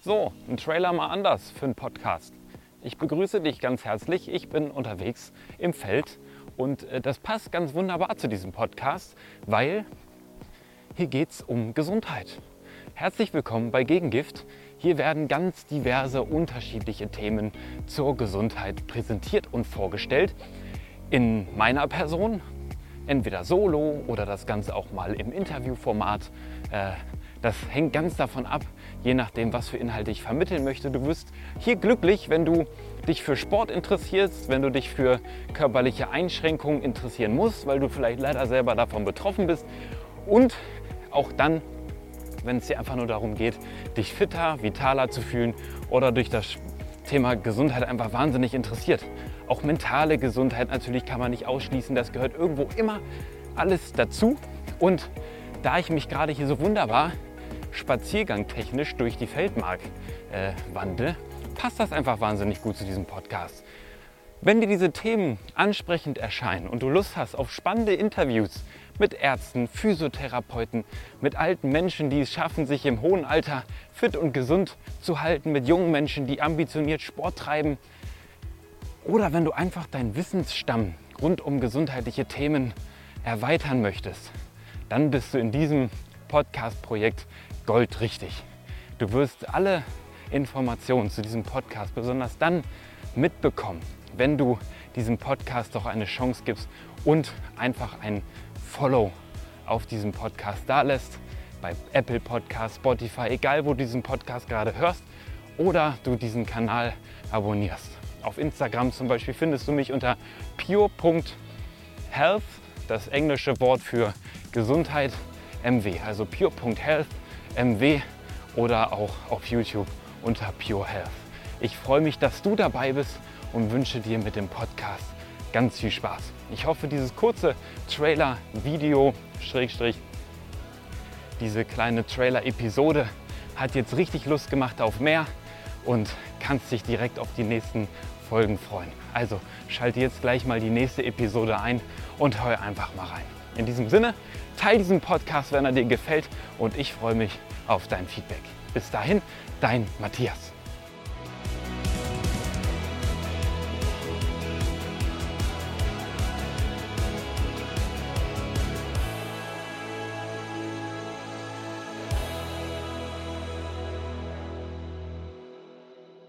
So, ein Trailer mal anders für einen Podcast. Ich begrüße dich ganz herzlich. Ich bin unterwegs im Feld und äh, das passt ganz wunderbar zu diesem Podcast, weil hier geht es um Gesundheit. Herzlich willkommen bei Gegengift. Hier werden ganz diverse unterschiedliche Themen zur Gesundheit präsentiert und vorgestellt. In meiner Person, entweder solo oder das Ganze auch mal im Interviewformat. Äh, das hängt ganz davon ab, je nachdem, was für Inhalte ich vermitteln möchte. Du wirst hier glücklich, wenn du dich für Sport interessierst, wenn du dich für körperliche Einschränkungen interessieren musst, weil du vielleicht leider selber davon betroffen bist. Und auch dann, wenn es dir einfach nur darum geht, dich fitter, vitaler zu fühlen oder durch das Thema Gesundheit einfach wahnsinnig interessiert. Auch mentale Gesundheit natürlich kann man nicht ausschließen, das gehört irgendwo immer alles dazu. Und da ich mich gerade hier so wunderbar spaziergangtechnisch durch die Feldmark äh, wandle, passt das einfach wahnsinnig gut zu diesem Podcast. Wenn dir diese Themen ansprechend erscheinen und du Lust hast auf spannende Interviews mit Ärzten, Physiotherapeuten, mit alten Menschen, die es schaffen, sich im hohen Alter fit und gesund zu halten, mit jungen Menschen, die ambitioniert Sport treiben, oder wenn du einfach deinen Wissensstamm rund um gesundheitliche Themen erweitern möchtest, dann bist du in diesem Podcast-Projekt goldrichtig. Du wirst alle Informationen zu diesem Podcast besonders dann mitbekommen, wenn du diesem Podcast doch eine Chance gibst und einfach ein Follow auf diesem Podcast da lässt. Bei Apple Podcast, Spotify, egal wo du diesen Podcast gerade hörst oder du diesen Kanal abonnierst. Auf Instagram zum Beispiel findest du mich unter pure.health, das englische Wort für Gesundheit, MW, also pure.health MW oder auch auf YouTube unter Pure Health. Ich freue mich, dass du dabei bist und wünsche dir mit dem Podcast ganz viel Spaß. Ich hoffe, dieses kurze Trailer-Video, Schrägstrich, diese kleine Trailer-Episode hat jetzt richtig Lust gemacht auf mehr und kannst dich direkt auf die nächsten Folgen freuen. Also schalte jetzt gleich mal die nächste Episode ein und hör einfach mal rein. In diesem Sinne, teile diesen Podcast, wenn er dir gefällt und ich freue mich auf dein Feedback. Bis dahin, dein Matthias.